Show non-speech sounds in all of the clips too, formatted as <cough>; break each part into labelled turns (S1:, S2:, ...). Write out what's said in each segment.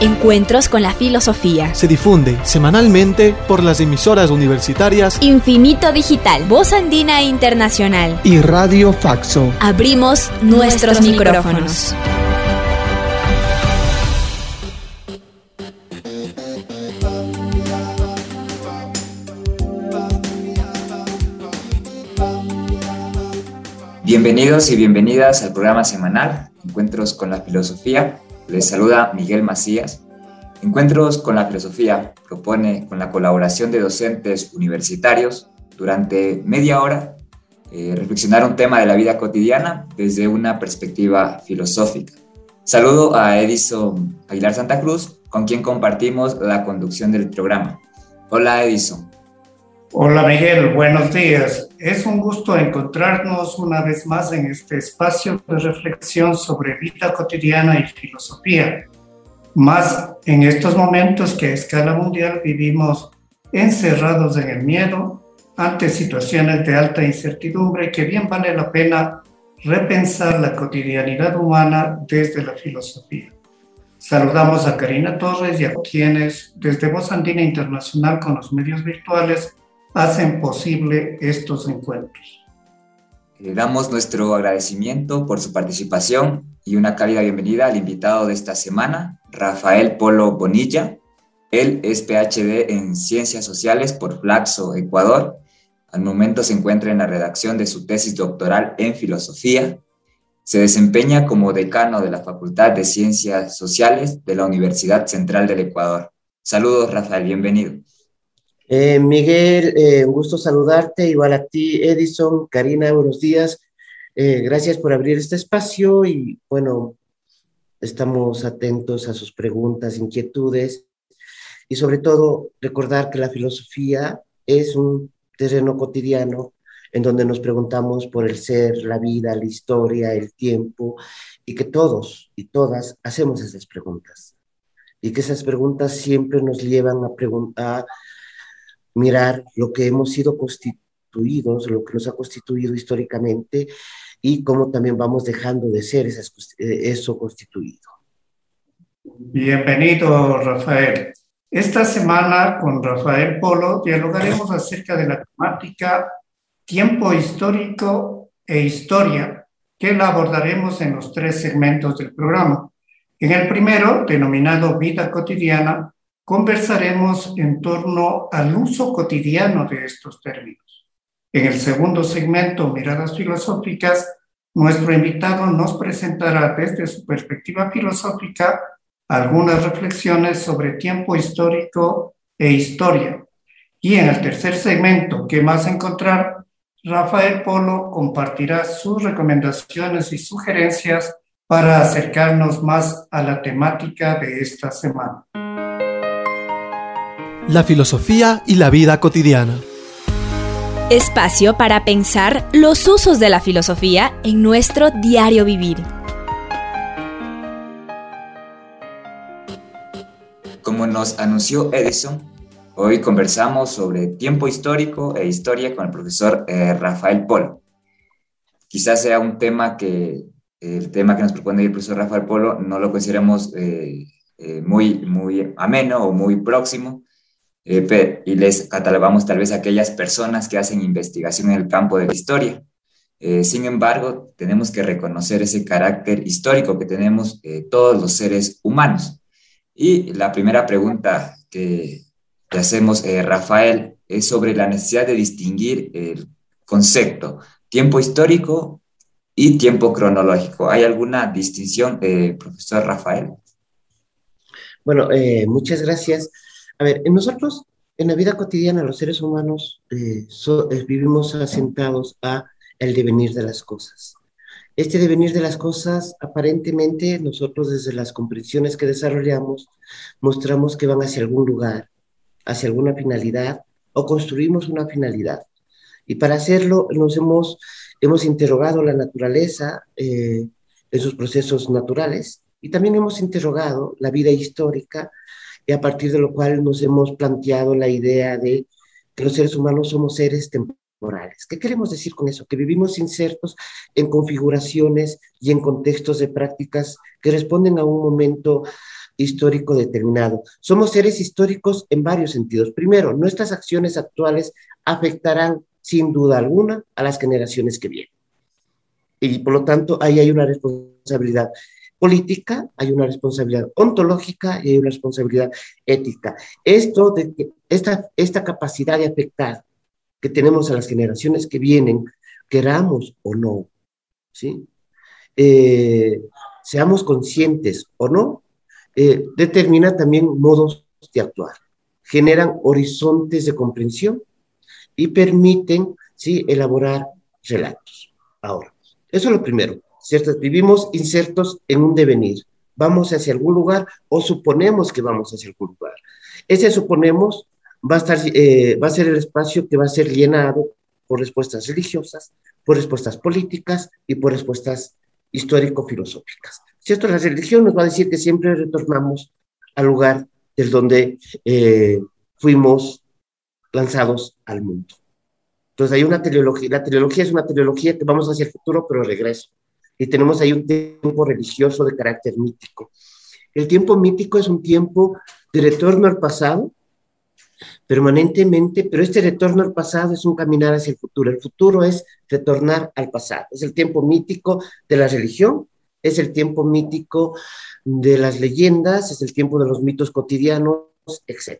S1: Encuentros con la Filosofía.
S2: Se difunde semanalmente por las emisoras universitarias
S1: Infinito Digital, Voz Andina Internacional.
S3: y Radio Faxo.
S1: Abrimos nuestros micrófonos.
S4: Bienvenidos y bienvenidas al programa semanal Encuentros con la Filosofía. Les saluda Miguel Macías. Encuentros con la Filosofía propone, con la colaboración de docentes universitarios, durante media hora eh, reflexionar un tema de la vida cotidiana desde una perspectiva filosófica. Saludo a Edison Aguilar Santa Cruz, con quien compartimos la conducción del programa. Hola Edison.
S5: Hola Miguel, buenos días. Es un gusto encontrarnos una vez más en este espacio de reflexión sobre vida cotidiana y filosofía. Más en estos momentos que a escala mundial vivimos encerrados en el miedo ante situaciones de alta incertidumbre que bien vale la pena repensar la cotidianidad humana desde la filosofía. Saludamos a Karina Torres y a quienes desde Voz Andina Internacional con los medios virtuales hacen posible estos encuentros.
S4: Le damos nuestro agradecimiento por su participación y una cálida bienvenida al invitado de esta semana, Rafael Polo Bonilla. Él es PhD en Ciencias Sociales por Flaxo, Ecuador. Al momento se encuentra en la redacción de su tesis doctoral en Filosofía. Se desempeña como decano de la Facultad de Ciencias Sociales de la Universidad Central del Ecuador. Saludos, Rafael, bienvenido.
S3: Eh, Miguel, eh, un gusto saludarte, igual a ti, Edison, Karina, buenos días. Eh, gracias por abrir este espacio y bueno, estamos atentos a sus preguntas, inquietudes y sobre todo recordar que la filosofía es un terreno cotidiano en donde nos preguntamos por el ser, la vida, la historia, el tiempo y que todos y todas hacemos esas preguntas y que esas preguntas siempre nos llevan a preguntar mirar lo que hemos sido constituidos, lo que nos ha constituido históricamente y cómo también vamos dejando de ser esas, eh, eso constituido.
S5: Bienvenido, Rafael. Esta semana con Rafael Polo dialogaremos acerca de la temática tiempo histórico e historia, que la abordaremos en los tres segmentos del programa. En el primero, denominado vida cotidiana, conversaremos en torno al uso cotidiano de estos términos. En el segundo segmento, Miradas Filosóficas, nuestro invitado nos presentará desde su perspectiva filosófica algunas reflexiones sobre tiempo histórico e historia. Y en el tercer segmento, ¿qué más encontrar? Rafael Polo compartirá sus recomendaciones y sugerencias para acercarnos más a la temática de esta semana.
S2: La filosofía y la vida cotidiana.
S1: Espacio para pensar los usos de la filosofía en nuestro diario vivir.
S4: Como nos anunció Edison, hoy conversamos sobre tiempo histórico e historia con el profesor eh, Rafael Polo. Quizás sea un tema que el tema que nos propone el profesor Rafael Polo no lo consideremos eh, eh, muy, muy ameno o muy próximo, eh, y les catalogamos tal vez a aquellas personas que hacen investigación en el campo de la historia. Eh, sin embargo, tenemos que reconocer ese carácter histórico que tenemos eh, todos los seres humanos. Y la primera pregunta que, que hacemos, Rafael, es sobre la necesidad de distinguir el concepto tiempo histórico y tiempo cronológico. ¿Hay alguna distinción, profesor Rafael?
S3: Bueno, muchas gracias. A ver, nosotros, en la vida cotidiana, los seres humanos eh, so- eh, vivimos asentados a el devenir de las cosas. Este devenir de las cosas, aparentemente, nosotros desde las comprensiones que desarrollamos, mostramos que van hacia algún lugar, hacia alguna finalidad, o construimos una finalidad. Y para hacerlo nos hemos hemos interrogado la naturaleza eh, en sus procesos naturales y también hemos interrogado la vida histórica y a partir de lo cual nos hemos planteado la idea de que los seres humanos somos seres temporales. ¿Qué queremos decir con eso? Que vivimos insertos en configuraciones y en contextos de prácticas que responden a un momento histórico determinado. Somos seres históricos en varios sentidos. Primero, nuestras acciones actuales afectarán sin duda alguna a las generaciones que vienen. Y por lo tanto, ahí hay una responsabilidad política, hay una responsabilidad ontológica y hay una responsabilidad ética. Esto de esta, esta capacidad de afectar que tenemos a las generaciones que vienen, queramos o no, ¿sí? Eh, seamos conscientes o no, eh, determina también modos de actuar, generan horizontes de comprensión y permiten ¿sí? elaborar relatos. Ahora, eso es lo primero. ¿Cierto? Vivimos insertos en un devenir. Vamos hacia algún lugar o suponemos que vamos hacia algún lugar. Ese suponemos va a, estar, eh, va a ser el espacio que va a ser llenado por respuestas religiosas, por respuestas políticas y por respuestas histórico-filosóficas. ¿Cierto? La religión nos va a decir que siempre retornamos al lugar desde donde eh, fuimos lanzados al mundo. Entonces hay una teleología, la teleología es una teleología que vamos hacia el futuro, pero regreso y tenemos ahí un tiempo religioso de carácter mítico. El tiempo mítico es un tiempo de retorno al pasado permanentemente, pero este retorno al pasado es un caminar hacia el futuro. El futuro es retornar al pasado. Es el tiempo mítico de la religión, es el tiempo mítico de las leyendas, es el tiempo de los mitos cotidianos, etc.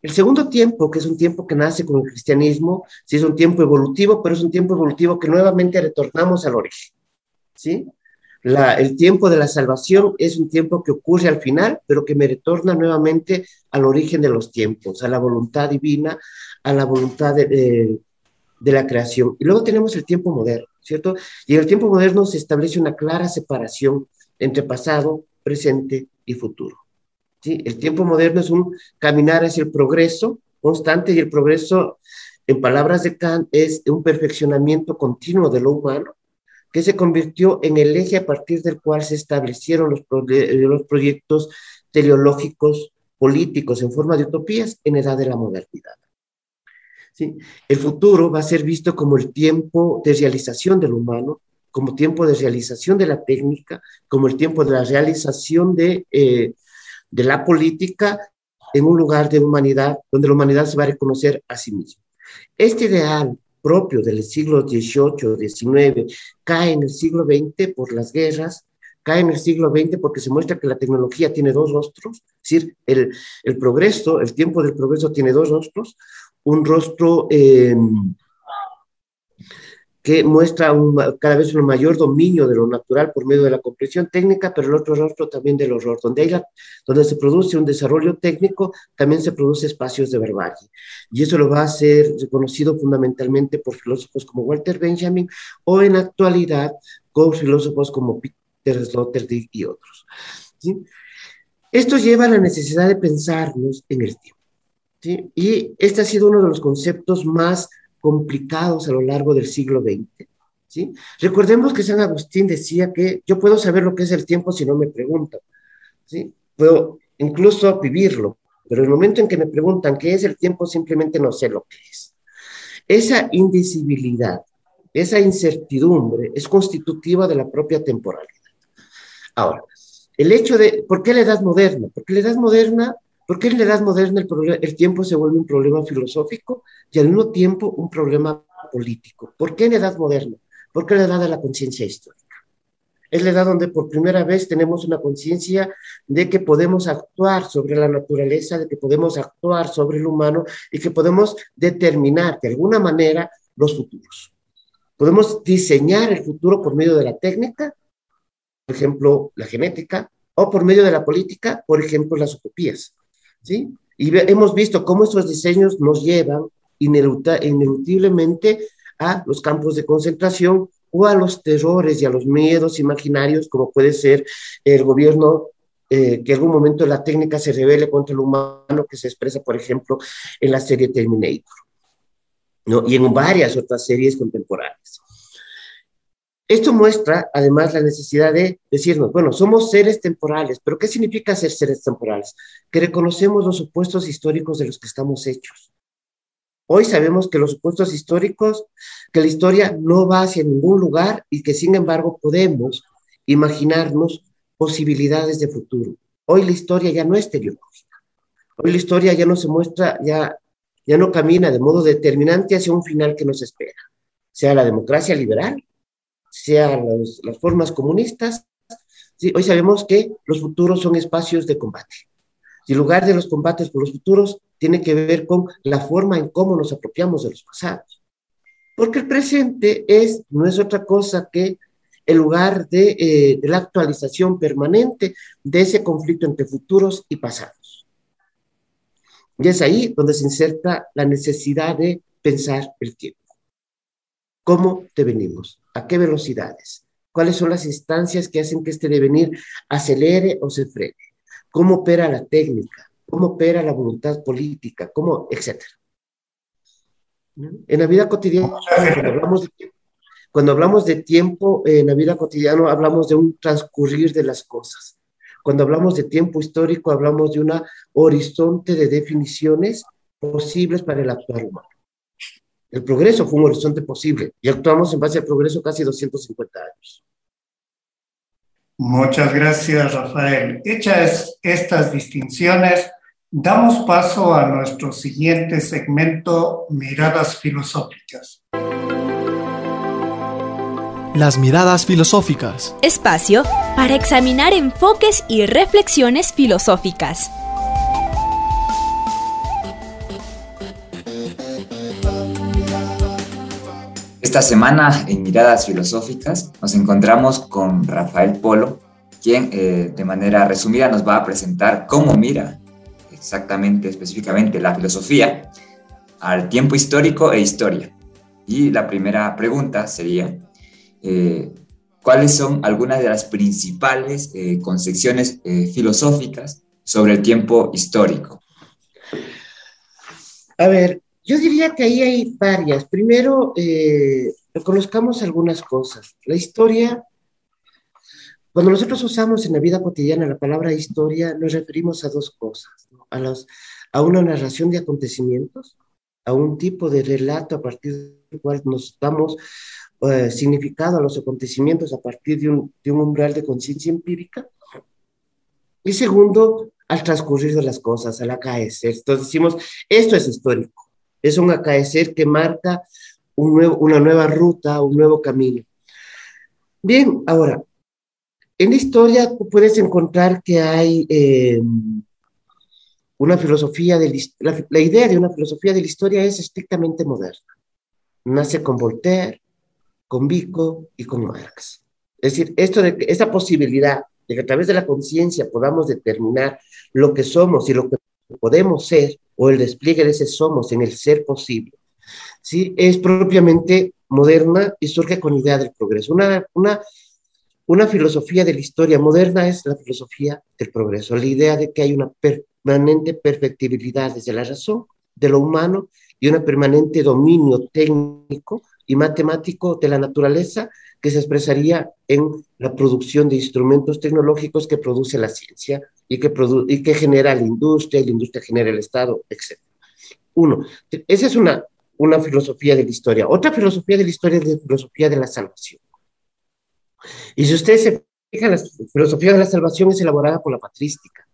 S3: El segundo tiempo, que es un tiempo que nace con el cristianismo, sí es un tiempo evolutivo, pero es un tiempo evolutivo que nuevamente retornamos al origen. ¿Sí? el tiempo de la salvación es un tiempo que ocurre al final, pero que me retorna nuevamente al origen de los tiempos, a la voluntad divina, a la voluntad de, la creación. Y luego tenemos el tiempo moderno, ¿cierto? Y en el tiempo moderno se establece una clara separación entre pasado, presente y futuro. ¿sí? El tiempo moderno es un caminar hacia el progreso constante y el progreso, en palabras de Kant, es un perfeccionamiento continuo de lo humano que se convirtió en el eje a partir del cual se establecieron los, los proyectos teleológicos políticos en forma de utopías en edad de la modernidad. ¿Sí? El futuro va a ser visto como el tiempo de realización del humano, como tiempo de realización de la técnica, como el tiempo de la realización de, eh, de la política en un lugar de humanidad donde la humanidad se va a reconocer a sí misma. Este ideal propio del siglo XVIII, XIX, cae en el siglo XX por las guerras, cae en el siglo XX porque se muestra que la tecnología tiene dos rostros, es decir, el, progreso, el tiempo del progreso tiene dos rostros, un rostro eh, que muestra cada vez un mayor dominio de lo natural por medio de la comprensión técnica, pero el otro rostro también del horror. Donde, donde se produce un desarrollo técnico, también se produce espacios de barbarie. Y eso lo va a ser reconocido fundamentalmente por filósofos como Walter Benjamin o en actualidad con filósofos como Peter Sloterdijk y otros. Esto lleva a la necesidad de pensarnos en el tiempo. Y este ha sido uno de los conceptos más complicados a lo largo del siglo XX. ¿sí? Recordemos que San Agustín decía que yo puedo saber lo que es el tiempo si no me preguntan. ¿sí? Puedo incluso vivirlo, pero el momento en que me preguntan qué es el tiempo, simplemente no sé lo que es. Esa indecibilidad, esa incertidumbre es constitutiva de la propia temporalidad. Ahora, el hecho de, ¿por qué la edad moderna? Porque la edad moderna ¿Por qué en la Edad Moderna el, el, tiempo se vuelve un problema filosófico y al mismo tiempo un problema político? ¿Por qué en la Edad Moderna? Porque es la edad de la conciencia histórica. Es la edad donde por primera vez tenemos una conciencia de que podemos actuar sobre la naturaleza, de que podemos actuar sobre el humano y que podemos determinar de alguna manera los futuros. Podemos diseñar el futuro por medio de la técnica, por ejemplo, la genética, o por medio de la política, por ejemplo, las utopías. ¿Sí? Y hemos visto cómo estos diseños nos llevan inelutiblemente a los campos de concentración o a los terrores y a los miedos imaginarios, como puede ser el gobierno eh, que en algún momento la técnica se revele contra el humano, que se expresa, por ejemplo, en la serie Terminator, ¿no? y en varias otras series contemporáneas. Esto muestra además la necesidad de decirnos, bueno, somos seres temporales, pero ¿qué significa ser seres temporales? Que reconocemos los supuestos históricos de los que estamos hechos. Hoy sabemos que los supuestos históricos, que la historia no va hacia ningún lugar y que sin embargo podemos imaginarnos posibilidades de futuro. Hoy la historia ya no es teleológica. Hoy la historia ya no se muestra, ya, ya no camina de modo determinante hacia un final que nos espera, sea la democracia liberal, sea las formas comunistas. hoy sabemos que los futuros son espacios de combate. Y el lugar de los combates por los futuros tiene que ver con la forma en cómo nos apropiamos de los pasados. Porque el presente es, no es otra cosa que el lugar de, eh, de la actualización permanente de ese conflicto entre futuros y pasados. Y es ahí donde se inserta la necesidad de pensar el tiempo. ¿Cómo devenimos? ¿A qué velocidades? ¿Cuáles son las instancias que hacen que este devenir acelere o se frene? ¿Cómo opera la técnica? ¿Cómo opera la voluntad política? ¿Cómo? Etcétera. En la vida cotidiana, cuando hablamos de tiempo, cuando hablamos de tiempo en la vida cotidiana, hablamos de un transcurrir de las cosas. Cuando hablamos de tiempo histórico, hablamos de un horizonte de definiciones posibles para el actual humano. El progreso fue un horizonte posible y actuamos en base al progreso casi 250 años.
S5: Muchas gracias, Rafael. Hechas estas distinciones, damos paso a nuestro siguiente segmento, Miradas Filosóficas.
S2: Las miradas filosóficas.
S1: Espacio para examinar enfoques y reflexiones filosóficas.
S4: Esta semana en Miradas Filosóficas nos encontramos con Rafael Polo, quien eh, de manera resumida nos va a presentar cómo mira exactamente, específicamente, la filosofía al tiempo histórico e historia. Y la primera pregunta sería, eh, ¿cuáles son algunas de las principales eh, concepciones filosóficas sobre el tiempo histórico?
S3: A ver, yo diría que ahí hay varias. Primero, eh, reconozcamos algunas cosas. La historia, cuando nosotros usamos en la vida cotidiana la palabra historia, nos referimos a dos cosas, a, una narración de acontecimientos, a un tipo de relato a partir del cual nos damos eh, significado a los acontecimientos a partir de un, de un umbral de conciencia empírica. Y segundo, al transcurrir de las cosas, al acaecer. Entonces decimos, esto es histórico es un acaecer que marca una nueva ruta, un nuevo camino. Bien, ahora, en la historia puedes encontrar que hay eh, una filosofía, de la, la, idea de una filosofía de la historia es estrictamente moderna. Nace con Voltaire, con Vico y con Marx. Es decir, esta posibilidad de que a través de la conciencia podamos determinar lo que somos y lo que podemos ser, o el despliegue de ese somos en el ser posible, ¿sí? es propiamente moderna y surge con idea del progreso. Una, una, una filosofía de la historia moderna es la filosofía del progreso, la idea de que hay una permanente perfectibilidad desde la razón de lo humano y un permanente dominio técnico y matemático de la naturaleza que se expresaría en la producción de instrumentos tecnológicos que produce la ciencia y que, y que genera la industria, y la industria genera el Estado, etc. Uno, esa es una, una filosofía de la historia. Otra filosofía de la historia es la filosofía de la salvación. Y si ustedes se fijan, la filosofía de la salvación es elaborada por la patrística.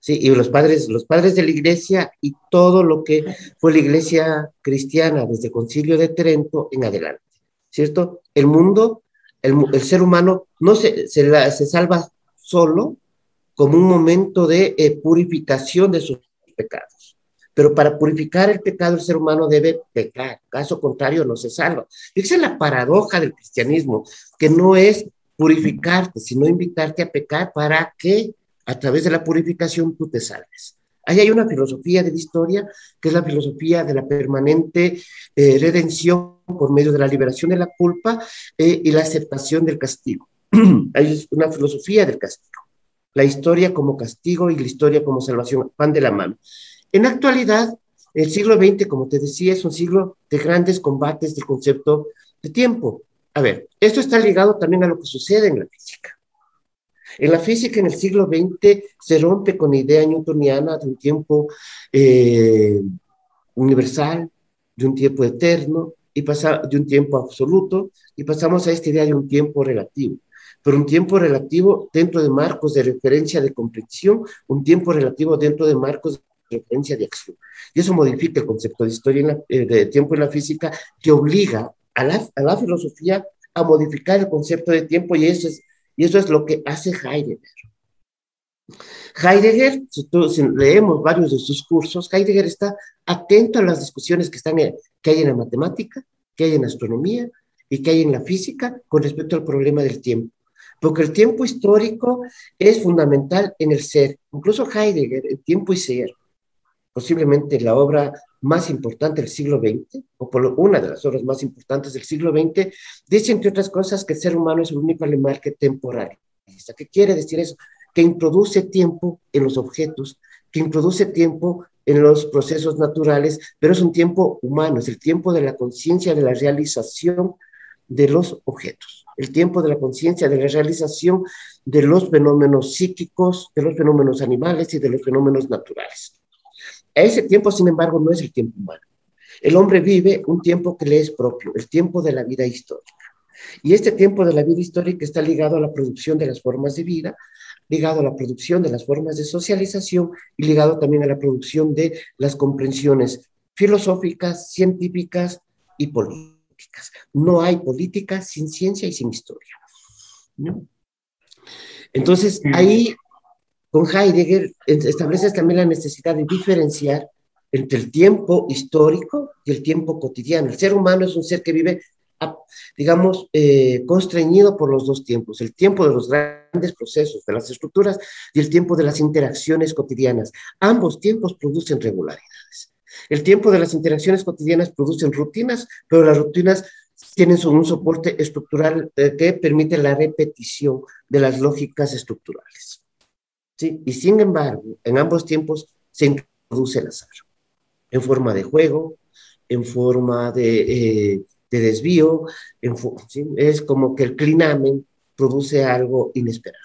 S3: Sí, y los padres, los padres de la iglesia y todo lo que fue la iglesia cristiana desde el concilio de Trento en adelante, ¿cierto? El mundo, el, el ser humano no se, se, se salva solo, como un momento de eh, purificación de sus pecados. Pero para purificar el pecado el ser humano debe pecar, caso contrario no se salva. esa es la paradoja del cristianismo, que no es purificarte, sino invitarte a pecar para que a través de la purificación tú te salves. Ahí hay una filosofía de la historia, que es la filosofía de la permanente eh, redención por medio de la liberación de la culpa eh, y la aceptación del castigo. <clears throat> hay una filosofía del castigo la historia como castigo y la historia como salvación van de la mano. En actualidad, el siglo XX, como te decía, es un siglo de grandes combates del concepto de tiempo. A ver, esto está ligado también a lo que sucede en la física. En la física en el siglo XX se rompe con la idea newtoniana de un tiempo eh, universal, de un tiempo eterno, y pasa de un tiempo absoluto, y pasamos a esta idea de un tiempo relativo. Pero un tiempo relativo dentro de marcos de referencia de comprensión, un tiempo relativo dentro de marcos de referencia de acción. Y eso modifica el concepto de historia eh, de tiempo en la física, que obliga a la, a la filosofía a modificar el concepto de tiempo, y eso es, y eso es lo que hace Heidegger. Heidegger, si, leemos varios de sus cursos, Heidegger está atento a las discusiones que, están que hay en la matemática, que hay en la astronomía y que hay en la física con respecto al problema del tiempo. Porque el tiempo histórico es fundamental en el ser. Incluso Heidegger, el tiempo y ser, posiblemente la obra más importante del siglo XX, o por una de las obras más importantes del siglo XX, dice, entre otras cosas, que el ser humano es el único animal que temporal. ¿Qué quiere decir eso? que introduce tiempo en los objetos, que introduce tiempo en los procesos naturales, pero es un tiempo humano, es el tiempo de la conciencia de la realización de los objetos, el tiempo de la conciencia de la realización de los fenómenos psíquicos, de los fenómenos animales y de los fenómenos naturales. Ese tiempo, sin embargo, no es el tiempo humano. El hombre vive un tiempo que le es propio, el tiempo de la vida histórica. Y este tiempo de la vida histórica está ligado a la producción de las formas de vida, ligado a la producción de las formas de socialización y ligado también a la producción de las comprensiones filosóficas, científicas y políticas. No hay política sin ciencia y sin historia. Entonces, ahí con Heidegger estableces también la necesidad de diferenciar entre el tiempo histórico y el tiempo cotidiano. El ser humano es un ser que vive digamos, eh, constreñido por los dos tiempos, el tiempo de los grandes procesos, de las estructuras y el tiempo de las interacciones cotidianas. Ambos tiempos producen regularidades. El tiempo de las interacciones cotidianas producen rutinas, pero las rutinas tienen un soporte estructural eh, que permite la repetición de las lógicas estructurales. ¿Sí? Y sin embargo, en ambos tiempos se introduce el azar, en forma de juego, en forma de eh, de desvío, es como que el clinamen produce algo inesperado.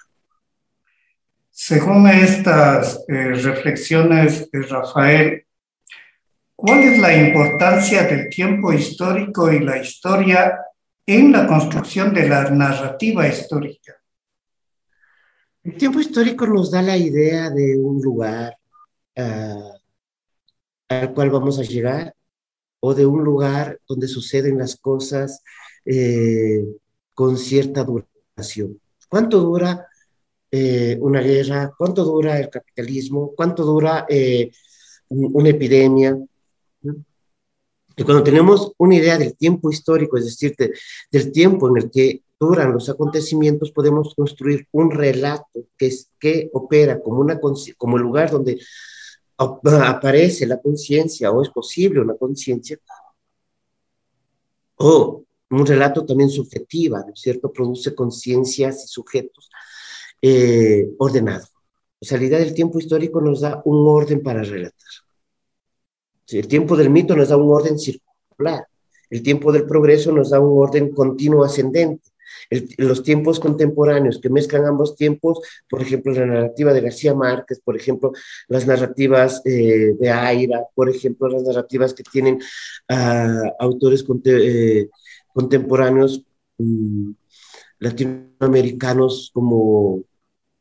S5: Según estas eh, reflexiones de Rafael, ¿cuál es la importancia del tiempo histórico y la historia en la construcción de la narrativa histórica?
S3: El tiempo histórico nos da la idea de un lugar ah, al cual vamos a llegar, o de un lugar donde suceden las cosas eh, con cierta duración. ¿Cuánto dura eh, una guerra? ¿Cuánto dura el capitalismo? ¿Cuánto dura eh, una epidemia? Y cuando tenemos una idea del tiempo histórico, es decir, del tiempo en el que duran los acontecimientos, podemos construir un relato que, es, que opera como, una, como el lugar donde aparece la conciencia o es posible una conciencia, o un relato también subjetiva, ¿no es cierto? Produce conciencias y sujetos eh, ordenados. O sea, la idea del tiempo histórico nos da un orden para relatar. El tiempo del mito nos da un orden circular. El tiempo del progreso nos da un orden continuo ascendente los tiempos contemporáneos que mezclan ambos tiempos, por ejemplo, la narrativa de García Márquez, por ejemplo, las narrativas eh, de Aira, por ejemplo, las narrativas que tienen autores eh, contemporáneos mm, latinoamericanos como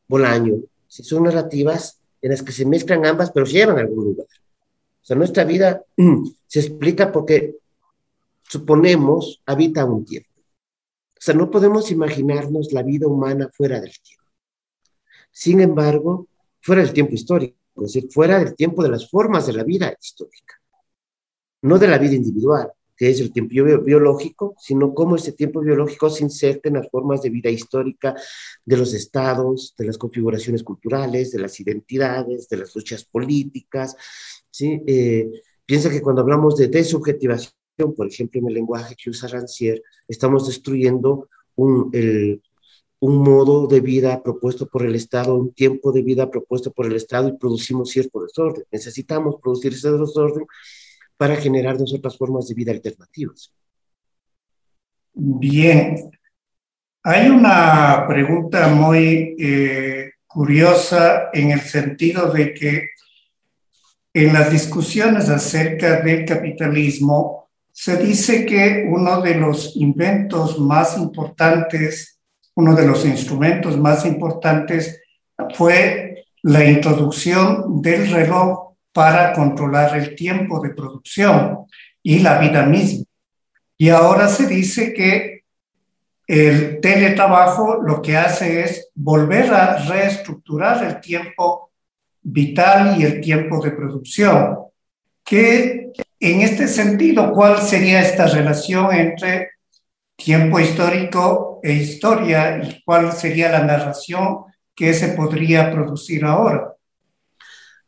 S3: Bolaño. Son narrativas en las que se mezclan ambas, pero llevan a algún lugar. O sea, nuestra vida mm, se explica porque suponemos habita un tiempo. Sea, no podemos imaginarnos la vida humana fuera del tiempo. Sin embargo, fuera del tiempo histórico, es decir, fuera del tiempo de las formas de la vida histórica, no de la vida individual, que es el tiempo biológico, sino cómo ese tiempo biológico se inserta en las formas de vida histórica de los estados, de las configuraciones culturales, de las identidades, de las luchas políticas. Eh, piensa que cuando hablamos de desubjetivación, por ejemplo, en el lenguaje que usa Rancière, estamos destruyendo un, un modo de vida propuesto por el Estado, un tiempo de vida propuesto por el Estado y producimos cierto desorden. Necesitamos producir ese desorden para generar otras formas de vida alternativas.
S5: Bien, hay una pregunta muy eh, curiosa en el sentido de que en las discusiones acerca del capitalismo se dice que uno de los inventos más importantes, uno de los instrumentos más importantes fue la introducción del reloj para controlar el tiempo de producción y la vida misma. Y ahora se dice que el teletrabajo lo que hace es volver a reestructurar el tiempo vital y el tiempo de producción. Que en este sentido, ¿cuál sería esta relación entre tiempo histórico e historia y cuál sería la narración que se podría producir ahora?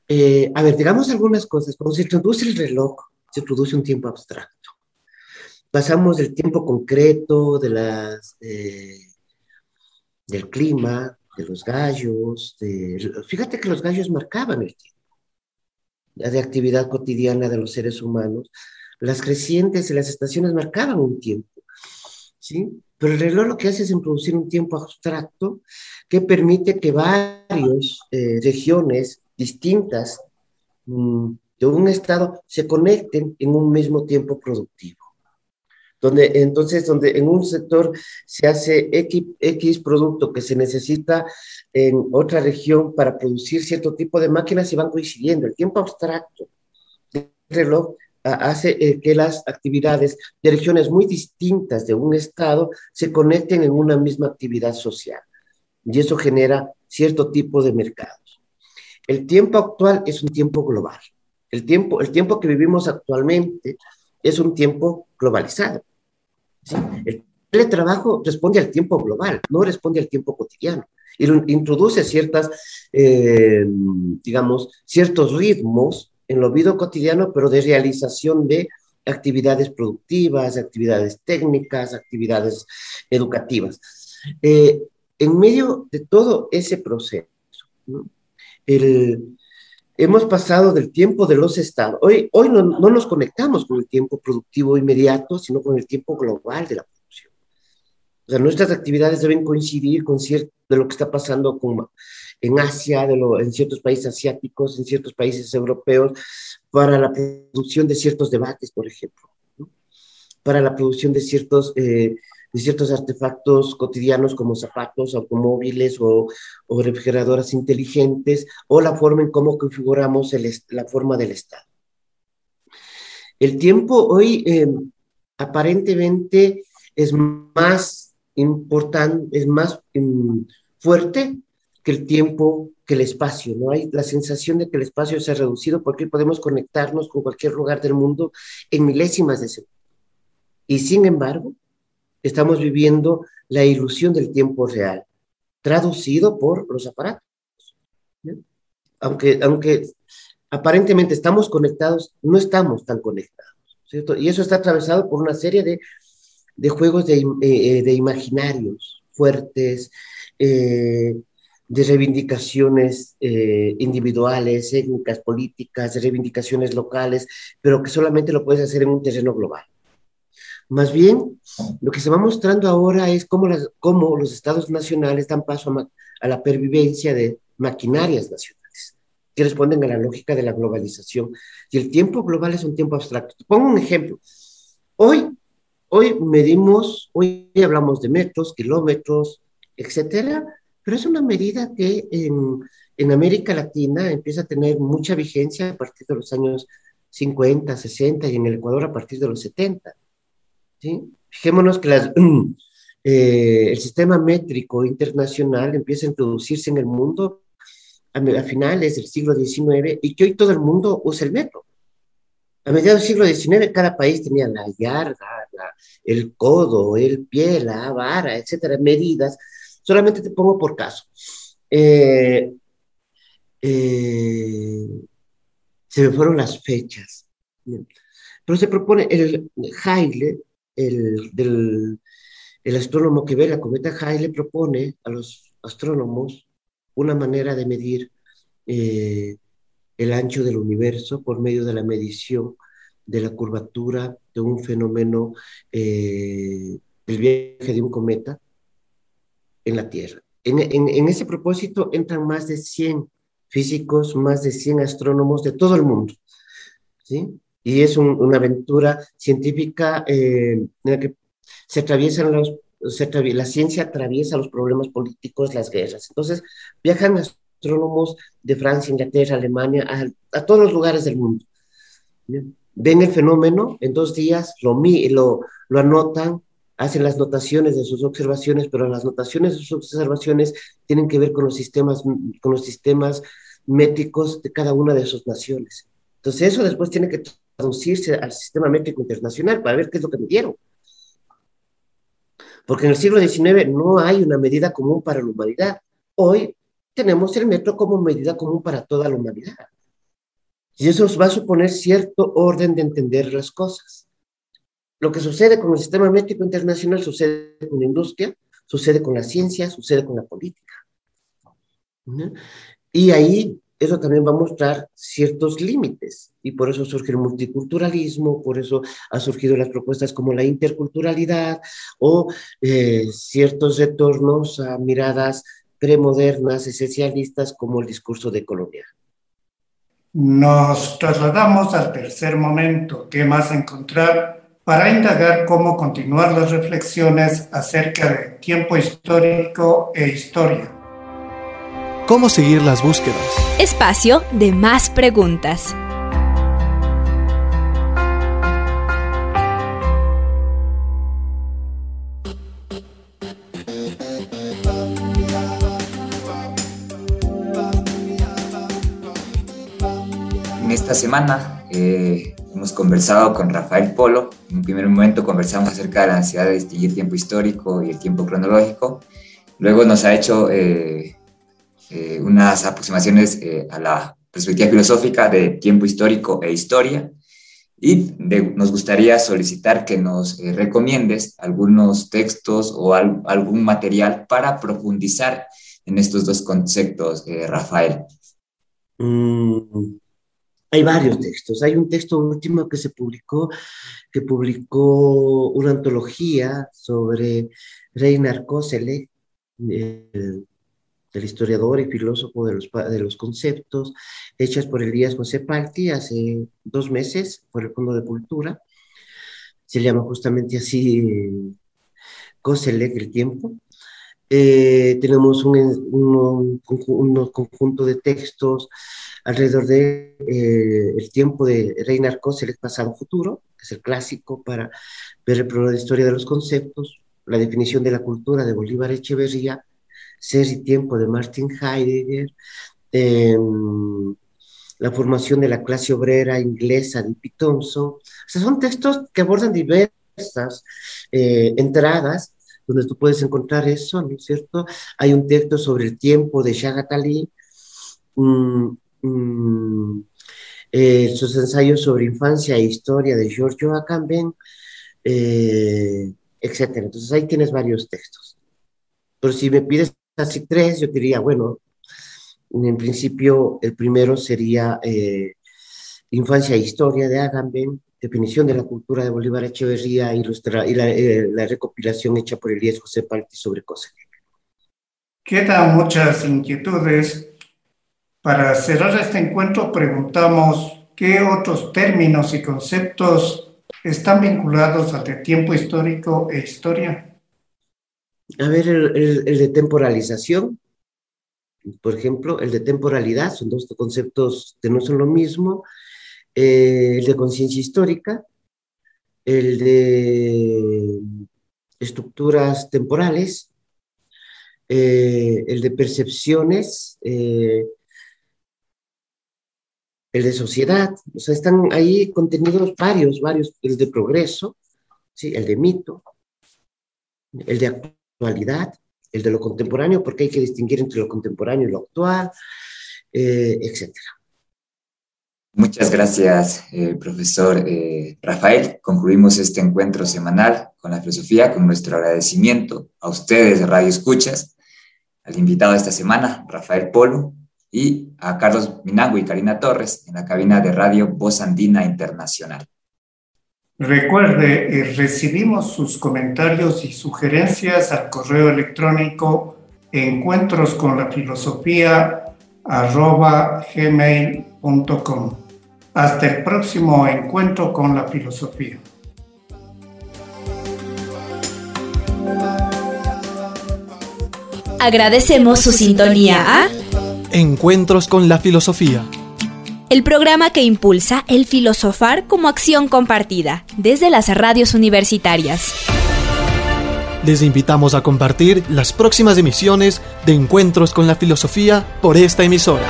S3: Eh, a ver, digamos algunas cosas. Cuando se introduce el reloj, se produce un tiempo abstracto pasamos del tiempo concreto, de las, eh, del clima, de los gallos, fíjate que los gallos marcaban el tiempo, de actividad cotidiana de los seres humanos, las crecientes y las estaciones marcaban un tiempo, ¿sí? Pero el reloj lo que hace es introducir un tiempo abstracto que permite que varias eh, regiones distintas mm, de un estado se conecten en un mismo tiempo productivo donde entonces donde en un sector se hace X, producto que se necesita en otra región para producir cierto tipo de máquinas y van coincidiendo. El tiempo abstracto del reloj hace eh, que las actividades de regiones muy distintas de un estado se conecten en una misma actividad social y eso genera cierto tipo de mercados. El tiempo actual es un tiempo global. El tiempo, el tiempo que vivimos actualmente es un tiempo globalizado. El teletrabajo responde al tiempo global, no responde al tiempo cotidiano. Y introduce ciertas, eh, digamos, ciertos ritmos en lo vida cotidiano, pero de realización de actividades productivas, actividades técnicas, actividades educativas. Eh, en medio de todo ese proceso, el, hemos pasado del tiempo de los estados. Hoy, hoy no, no, nos conectamos con el tiempo productivo inmediato, sino con el tiempo global de la producción. O sea, nuestras actividades deben coincidir con cierto de lo que está pasando con, en Asia, de lo, en ciertos países asiáticos, en ciertos países europeos, para la producción de ciertos debates, por ejemplo, para la producción de ciertos eh, de ciertos artefactos cotidianos como zapatos, automóviles o, o refrigeradoras inteligentes, o la forma en cómo configuramos el, la forma del Estado. El tiempo hoy em, aparentemente es más importante, es más em, fuerte que el tiempo, que el espacio, ¿no? Hay la sensación de que el espacio se ha reducido porque podemos conectarnos con cualquier lugar del mundo en milésimas de segundo. Y sin embargo, estamos viviendo la ilusión del tiempo real, traducido por los aparatos. Aunque, aunque aparentemente estamos conectados, no estamos tan conectados. Y eso está atravesado por una serie de, de juegos de, eh, de, imaginarios fuertes, eh, de reivindicaciones eh, individuales, étnicas, políticas, de reivindicaciones locales, pero que solamente lo puedes hacer en un terreno global. Más bien, lo que se va mostrando ahora es cómo, las, cómo los estados nacionales dan paso a, a, la pervivencia de maquinarias nacionales, que responden a la lógica de la globalización. Y el tiempo global es un tiempo abstracto. pongo un ejemplo. Hoy, hoy medimos, hoy hablamos de metros, kilómetros, etcétera, pero es una medida que en, en América Latina empieza a tener mucha vigencia a partir de los años 50, 60 y en el Ecuador a partir de los 70 Fijémonos que <clears throat> eh, el sistema métrico internacional empieza a introducirse en el mundo a, finales del siglo XIX y que hoy todo el mundo usa el metro. A mediados del siglo XIX cada país tenía la yarda, el codo, el pie, la vara, etcétera, medidas. Solamente te pongo por caso. Eh, eh, se me fueron las fechas. Pero se propone el Haile, el, del, el astrónomo que ve la cometa Halley propone a los astrónomos una manera de medir eh, el ancho del universo por medio de la medición de la curvatura de un fenómeno eh, el viaje de un cometa en la Tierra. En, ese propósito entran más de 100 físicos, más de 100 astrónomos de todo el mundo. ¿sí? Y es una aventura científica eh, en la que se atraviesan los, la ciencia atraviesa los problemas políticos, las guerras. Entonces, viajan astrónomos de Francia, Inglaterra, Alemania, a, todos los lugares del mundo. Ven el fenómeno, en dos días lo, lo, lo anotan, hacen las notaciones de sus observaciones, pero las notaciones de sus observaciones tienen que ver con los sistemas, con los sistemas métricos de cada una de sus naciones. Entonces eso después tiene que traducirse al sistema métrico internacional para ver qué es lo que midieron. Porque en el siglo XIX no hay una medida común para la humanidad. Hoy tenemos el metro como medida común para toda la humanidad. Y eso va a suponer cierto orden de entender las cosas. Lo que sucede con el sistema métrico internacional sucede con la industria, sucede con la ciencia, sucede con la política. Y ahí eso también va a mostrar ciertos límites y por eso surge el multiculturalismo, por eso han surgido las propuestas como la interculturalidad o eh, ciertos retornos a miradas premodernas, esencialistas como el discurso de colonia.
S5: Nos trasladamos al tercer momento, ¿qué más encontrar para indagar cómo continuar las reflexiones acerca de tiempo histórico e historia.
S2: ¿Cómo seguir las búsquedas?
S1: Espacio de más preguntas.
S4: En esta semana eh, hemos conversado con Rafael Polo. En un primer momento conversamos acerca de la necesidad de distinguir tiempo histórico y el tiempo cronológico. Luego nos ha hecho eh, eh, unas aproximaciones eh, a la perspectiva filosófica de tiempo histórico e historia. Y nos gustaría solicitar que nos recomiendes algunos textos o algún material para profundizar en estos dos conceptos, Rafael.
S3: Mm, hay varios textos. Hay un texto último que se publicó, que publicó una antología sobre Reinar Kosele, el, historiador y filósofo de los, de los conceptos, hechas por Elías José Palti hace dos meses por el Fondo de Cultura. Se llama justamente así Koselek, el tiempo. Eh, tenemos un, un, un, conjunto de textos alrededor de eh, el tiempo de Reinar el pasado futuro, que es el clásico para ver el problema de historia de los conceptos, la definición de la cultura de Bolívar Echeverría, Ser y tiempo de Martin Heidegger, em, la formación de la clase obrera inglesa de P. Thompson. Son textos que abordan diversas eh, entradas donde tú puedes encontrar eso, ¿no es cierto? Hay un texto sobre el tiempo de Shagatali, Mm, eh, sus ensayos sobre infancia e historia de Giorgio Agamben, eh, etc. Entonces ahí tienes varios textos. Pero si me pides así tres, yo diría, bueno, en principio el primero sería eh, Infancia e Historia de Agamben, definición de la cultura de Bolívar Echeverría y, la, recopilación hecha por Elías José Palti sobre Cosec.
S5: Quedan muchas inquietudes para cerrar este encuentro, preguntamos qué otros términos y conceptos están vinculados al tiempo histórico e historia.
S3: A ver, el, de temporalización, por ejemplo, el de temporalidad, son dos conceptos que no son lo mismo. Eh, el de conciencia histórica, el de estructuras temporales, eh, el de percepciones, eh, el de sociedad, o sea, están ahí contenidos varios, varios, el de progreso, ¿sí? el de mito, el de actualidad, el de lo contemporáneo, porque hay que distinguir entre lo contemporáneo y lo actual, eh, etc.
S4: Muchas gracias, eh, profesor eh, Rafael. Concluimos este encuentro semanal con la filosofía con nuestro agradecimiento a ustedes, Radio Escuchas, al invitado de esta semana, Rafael Polo, y a Carlos Minango y Karina Torres en la cabina de radio Voz Andina Internacional.
S5: Recuerde, eh, recibimos sus comentarios y sugerencias al correo electrónico encuentros con la filosofía gmail.com. Hasta el próximo encuentro con la filosofía.
S1: Agradecemos su sintonía a
S2: Encuentros con la filosofía
S1: el programa que impulsa el filosofar como acción compartida desde las radios universitarias.
S2: Les invitamos a compartir las próximas emisiones de Encuentros con la Filosofía por esta emisora.